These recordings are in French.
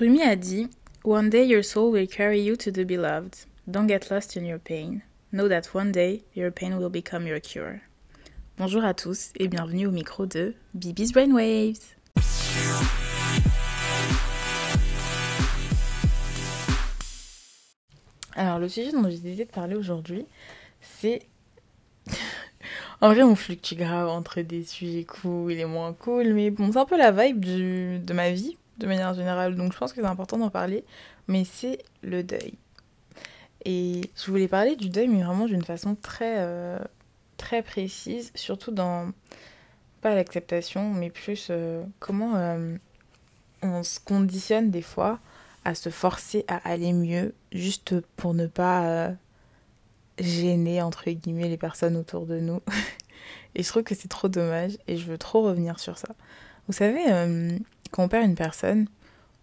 Rumi a dit One day your soul will carry you to the beloved. Don't get lost in your pain. Know that one day your pain will become your cure. Bonjour à tous et bienvenue au micro de Bibi's Brainwaves. Alors le sujet dont j'ai décidé de parler aujourd'hui, c'est... en vrai on fluctue grave entre des sujets cool et moins cool, mais bon c'est un peu la vibe de ma vie de manière générale, donc je pense que c'est important d'en parler, mais c'est le deuil. Et je voulais parler du deuil, mais vraiment d'une façon très, euh, très précise, surtout dans, pas l'acceptation, mais plus euh, comment euh, on se conditionne des fois à se forcer à aller mieux, juste pour ne pas gêner, entre guillemets, les personnes autour de nous. et je trouve que c'est trop dommage, et je veux trop revenir sur ça. Vous savez, quand on perd une personne,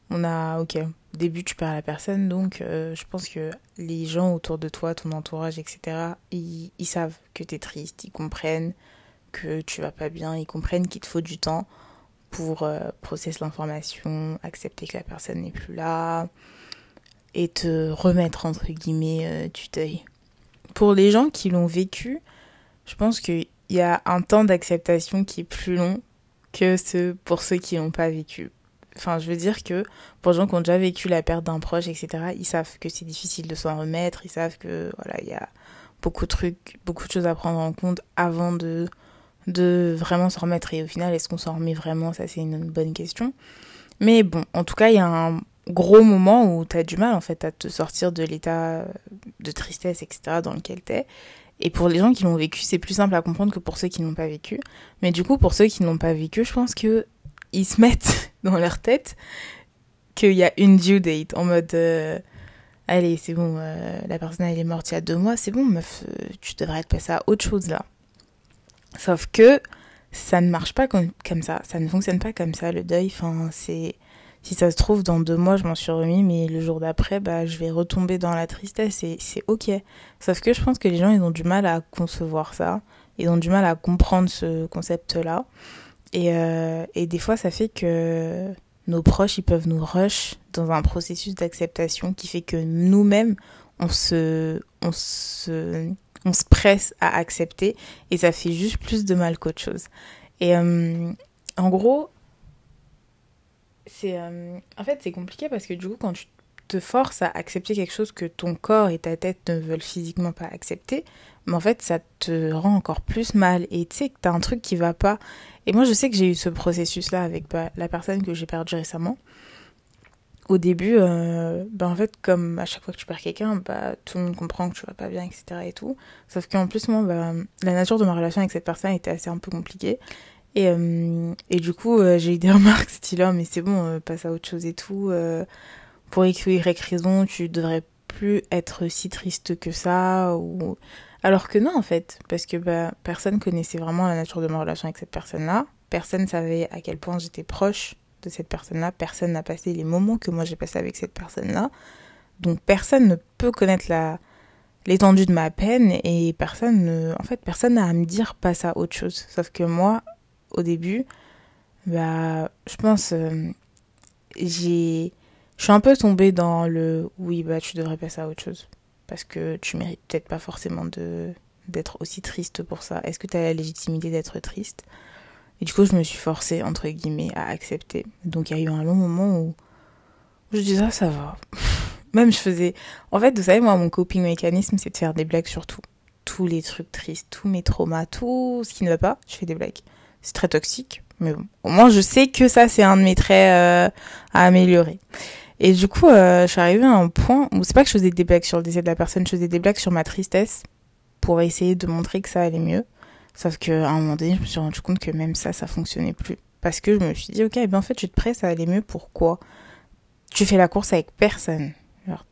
on a, ok, au début tu perds la personne, donc euh, je pense que les gens autour de toi, ton entourage, etc., ils, savent que tu es triste, ils comprennent que tu vas pas bien, ils comprennent qu'il te faut du temps pour euh, processer l'information, accepter que la personne n'est plus là et te remettre entre guillemets euh, du deuil. Pour les gens qui l'ont vécu, je pense qu'il y a un temps d'acceptation qui est plus long que pour ceux qui n'ont pas vécu. Enfin, je veux dire que pour les gens qui ont déjà vécu la perte d'un proche, etc., ils savent que c'est difficile de s'en remettre, ils savent que voilà, il y a beaucoup de trucs, beaucoup de choses à prendre en compte avant de, de vraiment s'en remettre. Et au final, est-ce qu'on s'en remet vraiment? Ça, c'est une bonne question. Mais bon, en tout cas, il y a un gros moment où tu as du mal en fait à te sortir de l'état de tristesse, etc., dans lequel tu es. Et pour les gens qui l'ont vécu, c'est plus simple à comprendre que pour ceux qui n'ont pas vécu. Mais du coup, pour ceux qui n'ont pas vécu, je pense que ils se mettent dans leur tête qu'il y a une due date en mode euh, allez c'est bon euh, la personne elle est morte il y a deux mois c'est bon meuf euh, tu devrais être passé à autre chose là. Sauf que ça ne marche pas comme, comme ça. Ça ne fonctionne pas comme ça le deuil. Enfin c'est si ça se trouve, dans deux mois, je m'en suis remis, mais le jour d'après, bah, je vais retomber dans la tristesse et c'est ok. Sauf que je pense que les gens, ils ont du mal à concevoir ça. Ils ont du mal à comprendre ce concept-là. Et, euh, et des fois, ça fait que nos proches, ils peuvent nous rush dans un processus d'acceptation qui fait que nous-mêmes, on se, on se, on se presse à accepter et ça fait juste plus de mal qu'autre chose. Et euh, en gros, c'est euh, en fait c'est compliqué parce que du coup quand tu te forces à accepter quelque chose que ton corps et ta tête ne veulent physiquement pas accepter, mais en fait ça te rend encore plus mal et tu sais que t'as un truc qui va pas. Et moi je sais que j'ai eu ce processus là avec la personne que j'ai perdue récemment. Au début, euh, bah, en fait comme à chaque fois que tu perds quelqu'un, bah tout le monde comprend que tu vas pas bien, etc. et tout. Sauf qu'en plus moi, bah, la nature de ma relation avec cette personne était assez un peu compliquée et, euh, et du coup, euh, j'ai eu des remarques style, oh, mais c'est bon, euh, passe à autre chose et tout. pour écrire Y raison, tu devrais plus être si triste que ça. Ou... Alors que non, en fait, parce que bah, personne connaissait vraiment la nature de ma relation avec cette personne-là. Personne savait à quel point j'étais proche de cette personne-là. Personne n'a passé les moments que moi j'ai passé avec cette personne-là. Donc personne ne peut connaître la l'étendue de ma peine et personne ne... en fait personne n'a à me dire passe à autre chose. Sauf que moi, au début, bah, je pense, euh, j'ai, je suis un peu tombée dans le oui, bah, tu devrais passer à autre chose. Parce que tu mérites peut-être pas forcément de, d'être aussi triste pour ça. Est-ce que tu as la légitimité d'être triste? Et du coup, je me suis forcée, entre guillemets, à accepter. Donc, il y a eu un long moment où je disais, ah, ça va. Même je faisais. En fait, vous savez, moi, mon coping mécanisme, c'est de faire des blagues sur tout. Tous les trucs tristes, tous mes traumas, tout ce qui ne va pas, je fais des blagues. C'est très toxique. Mais bon, au moins je sais que ça c'est un de mes traits euh, à améliorer. Et du coup, euh, je suis arrivée à un point où c'est pas que je faisais des blagues sur le décès de la personne, je faisais des blagues sur ma tristesse pour essayer de montrer que ça allait mieux. Sauf qu'à un moment donné, je me suis rendu compte que même ça, ça fonctionnait plus. Parce que je me suis dit, ok, ben en fait, tu te presses à aller mieux, pourquoi? Tu fais la course avec personne.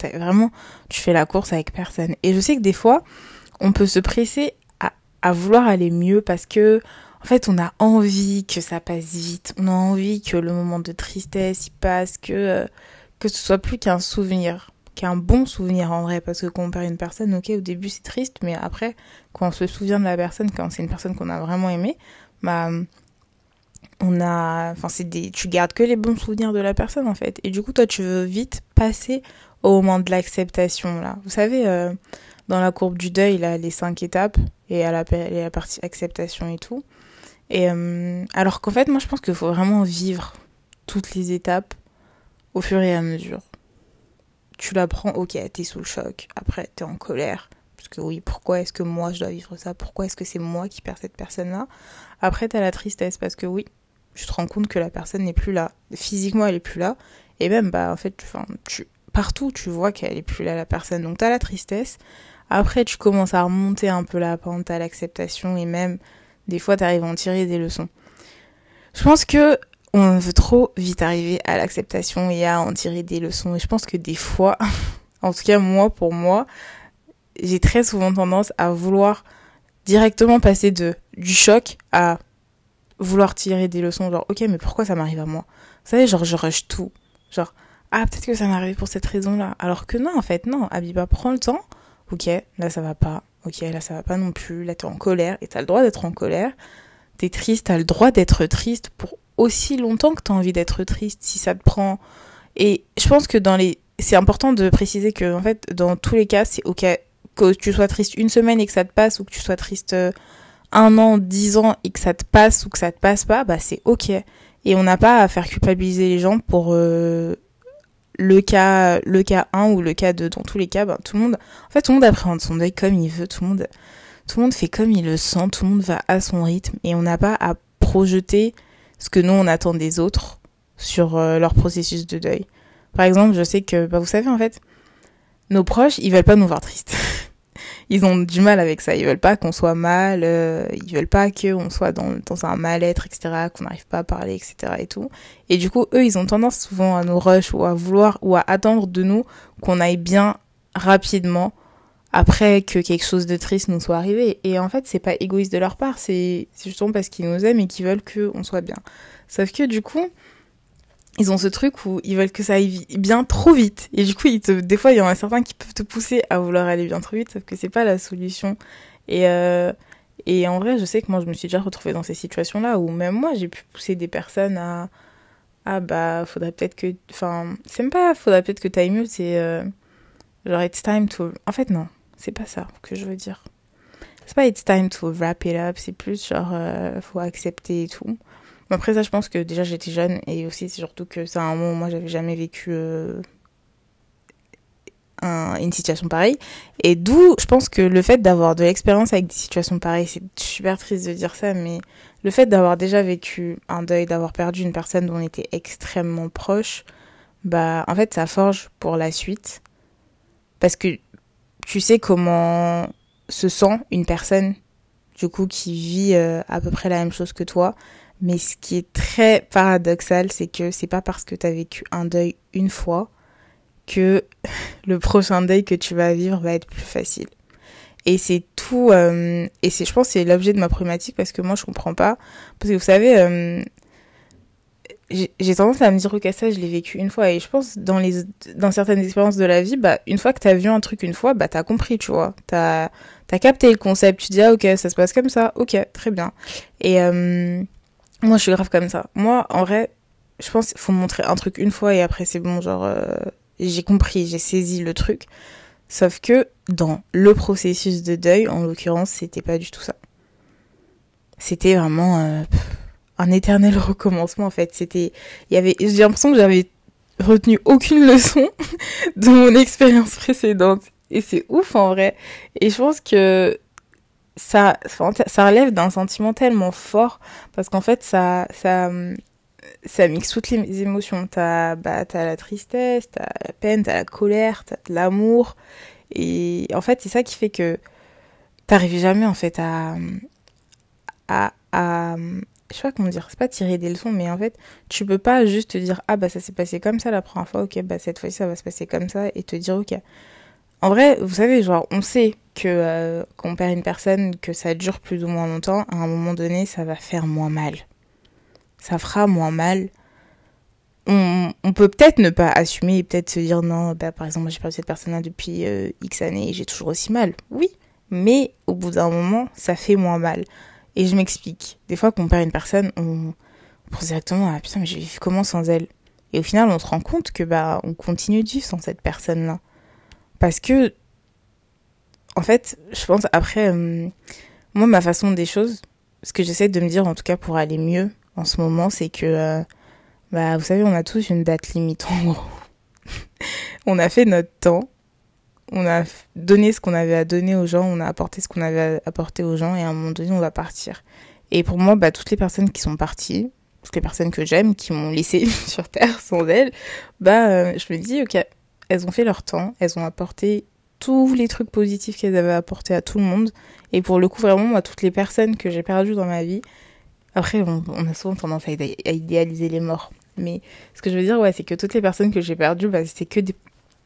Vraiment, tu fais la course avec personne. Et je sais que des fois, on peut se presser à vouloir aller mieux parce que en fait, on a envie que ça passe vite. On a envie que le moment de tristesse il passe, que euh, que ce soit plus qu'un souvenir, qu'un bon souvenir en vrai. Parce que quand on perd une personne, ok, au début c'est triste, mais après, quand on se souvient de la personne, quand c'est une personne qu'on a vraiment aimée, bah on a, enfin c'est des, tu gardes que les bons souvenirs de la personne en fait. Et du coup, toi, tu veux vite passer au moment de l'acceptation là. Vous savez, euh, dans la courbe du deuil, là, les cinq étapes et à la, partie acceptation et tout. Et euh, alors qu'en fait, moi, je pense qu'il faut vraiment vivre toutes les étapes au fur et à mesure. Tu la prends, ok, t'es sous le choc. Après, t'es en colère. Parce que oui, pourquoi est-ce que moi je dois vivre ça? Pourquoi est-ce que c'est moi qui perds cette personne-là? Après, t'as la tristesse parce que oui, tu te rends compte que la personne n'est plus là. Physiquement, elle est plus là. Et même, bah, en fait, tu, partout, tu vois qu'elle est plus là, la personne. Donc, t'as la tristesse. Après, tu commences à remonter un peu la pente à l'acceptation et même, des fois, t'arrives à en tirer des leçons. Je pense que on veut trop vite arriver à l'acceptation et à en tirer des leçons. Et je pense que des fois, en tout cas, moi, pour moi, j'ai très souvent tendance à vouloir directement passer de du choc à vouloir tirer des leçons, genre, ok, mais pourquoi ça m'arrive à moi? Vous savez, genre, je rush tout. Genre, ah, peut-être que ça m'arrive pour cette raison-là. Alors que non, en fait, non. Abiba, prends le temps. Ok, là, ça va pas. Ok, là, ça va pas non plus. Là, t'es en colère. Et t'as le droit d'être en colère. T'es triste, t'as le droit d'être triste pour aussi longtemps que t'as envie d'être triste, si ça te prend. Et je pense que dans les. C'est important de préciser que, en fait, dans tous les cas, c'est ok que tu sois triste une semaine et que ça te passe, ou que tu sois triste euh, un an, dix ans et que ça te passe ou que ça te passe pas, bah c'est ok. Et on n'a pas à faire culpabiliser les gens pour euh, le cas le cas 1 ou le cas 2. Dans tous les cas, bah, tout le monde en fait tout le monde appréhende son deuil comme il veut, tout le monde tout le monde fait comme il le sent, tout le monde va à son rythme et on n'a pas à projeter ce que nous on attend des autres sur euh, leur processus de deuil. Par exemple, je sais que bah vous savez en fait nos proches, ils veulent pas nous voir tristes. ils ont du mal avec ça. Ils veulent pas qu'on soit mal, euh, ils veulent pas qu'on soit dans, dans un mal-être, etc., qu'on n'arrive pas à parler, etc. et tout. Et du coup, eux, ils ont tendance souvent à nous rush ou à vouloir ou à attendre de nous qu'on aille bien rapidement après que quelque chose de triste nous soit arrivé. Et en fait, c'est pas égoïste de leur part, c'est justement parce qu'ils nous aiment et qu'ils veulent qu'on soit bien. Sauf que du coup, ils ont ce truc où ils veulent que ça aille bien trop vite. Et du coup, des fois, il y en a certains qui peuvent te pousser à vouloir aller bien trop vite, sauf que c'est pas la solution. Et, euh, et en vrai, je sais que moi, je me suis déjà retrouvée dans ces situations-là où même moi, j'ai pu pousser des personnes à, ah bah, faudrait peut-être que, enfin, c'est même pas, faudrait peut-être que t'ailles mieux, c'est, euh, genre, it's time to, en fait, non, c'est pas ça que je veux dire. C'est pas it's time to wrap it up, c'est plus genre, euh, faut accepter et tout. Après ça, je pense que déjà j'étais jeune et aussi c'est surtout que c'est un moment où moi j'avais jamais vécu euh, une situation pareille. Et d'où je pense que le fait d'avoir de l'expérience avec des situations pareilles, c'est super triste de dire ça, mais le fait d'avoir déjà vécu un deuil, d'avoir perdu une personne dont on était extrêmement proche, bah en fait ça forge pour la suite. Parce que tu sais comment se sent une personne du coup qui vit euh, à peu près la même chose que toi mais ce qui est très paradoxal, c'est que c'est pas parce que tu as vécu un deuil une fois que le prochain deuil que tu vas vivre va être plus facile. Et c'est tout, euh, et c'est, je pense, c'est l'objet de ma problématique parce que moi je comprends pas. Parce que vous savez, euh, j'ai tendance à me dire, ok, ça je l'ai vécu une fois. Et je pense, dans, les, dans certaines expériences de la vie, bah, une fois que t'as vu un truc une fois, bah, t'as compris, tu vois. T'as as capté le concept, tu dis, ah, ok, ça se passe comme ça, ok, très bien. Et. Euh, moi, je suis grave comme ça. Moi, en vrai, je pense qu'il faut montrer un truc une fois et après c'est bon, genre euh, j'ai compris, j'ai saisi le truc. Sauf que dans le processus de deuil, en l'occurrence, c'était pas du tout ça. C'était vraiment euh, un éternel recommencement en fait. C'était, il y avait, j'ai l'impression que j'avais retenu aucune leçon de mon expérience précédente et c'est ouf en vrai. Et je pense que ça, ça relève d'un sentiment tellement fort parce qu'en fait, ça, ça, ça mixe toutes les émotions. T'as, bah, la tristesse, t'as la peine, t'as la colère, t'as de l'amour. Et en fait, c'est ça qui fait que t'arrives jamais, en fait, à, à, à, je sais pas comment dire, c'est pas tirer des leçons, mais en fait, tu peux pas juste te dire, ah, bah, ça s'est passé comme ça la première fois, ok, bah, cette fois-ci, ça va se passer comme ça, et te dire, ok. En vrai, vous savez, genre, on sait que euh, qu'on perd une personne, que ça dure plus ou moins longtemps, à un moment donné, ça va faire moins mal. Ça fera moins mal. On, peut peut-être ne pas assumer et peut-être se dire non, bah, par exemple, j'ai perdu cette personne-là depuis euh, X années et j'ai toujours aussi mal. Oui, mais au bout d'un moment, ça fait moins mal. Et je m'explique. Des fois qu'on perd une personne, on, on pense directement ah putain mais j'ai vécu comment sans elle? Et au final on se rend compte que bah on continue de vivre sans cette personne là parce que en fait je pense après euh, moi ma façon des choses ce que j'essaie de me dire en tout cas pour aller mieux en ce moment c'est que euh, bah vous savez on a tous une date limite en gros. On a fait notre temps. On a donné ce qu'on avait à donner aux gens, on a apporté ce qu'on avait à apporter aux gens, et à un moment donné, on va partir. Et pour moi, bah, toutes les personnes qui sont parties, toutes les personnes que j'aime, qui m'ont laissé sur Terre sans elles, bah, euh, je me dis, ok, elles ont fait leur temps, elles ont apporté tous les trucs positifs qu'elles avaient apporté à tout le monde. Et pour le coup, vraiment, moi, toutes les personnes que j'ai perdues dans ma vie, après, on, a souvent tendance à idéaliser les morts. Mais ce que je veux dire, ouais, c'est que toutes les personnes que j'ai perdues, bah, c'était que des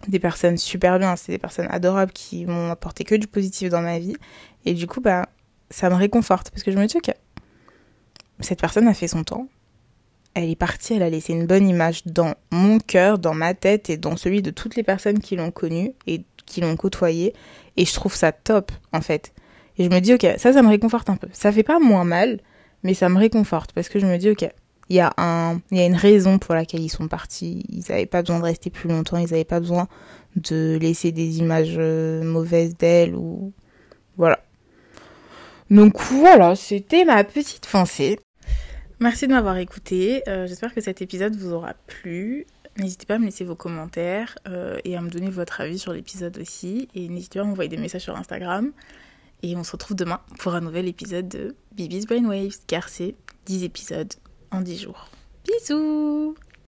des personnes super bien, c'est des personnes adorables qui m'ont apporté que du positif dans ma vie. Et du coup, bah, ça me réconforte parce que je me dis, ok, cette personne a fait son temps. Elle est partie, elle a laissé une bonne image dans mon cœur, dans ma tête et dans celui de toutes les personnes qui l'ont connue et qui l'ont côtoyée. Et je trouve ça top, en fait. Et je me dis, ok, ça, ça me réconforte un peu. Ça fait pas moins mal, mais ça me réconforte parce que je me dis, ok, il y a un y a une raison pour laquelle ils sont partis ils n'avaient pas besoin de rester plus longtemps ils n'avaient pas besoin de laisser des images euh, mauvaises d'elle ou voilà donc voilà c'était ma petite pensée merci de m'avoir écouté euh, j'espère que cet épisode vous aura plu N'hésitez pas à me laisser vos commentaires euh, et à me donner votre avis sur l'épisode aussi. Et n'hésitez pas à m'envoyer des messages sur Instagram. Et on se retrouve demain pour un nouvel épisode de Bibi's Brainwaves, car c'est 10 épisodes en 10 jours. Bisous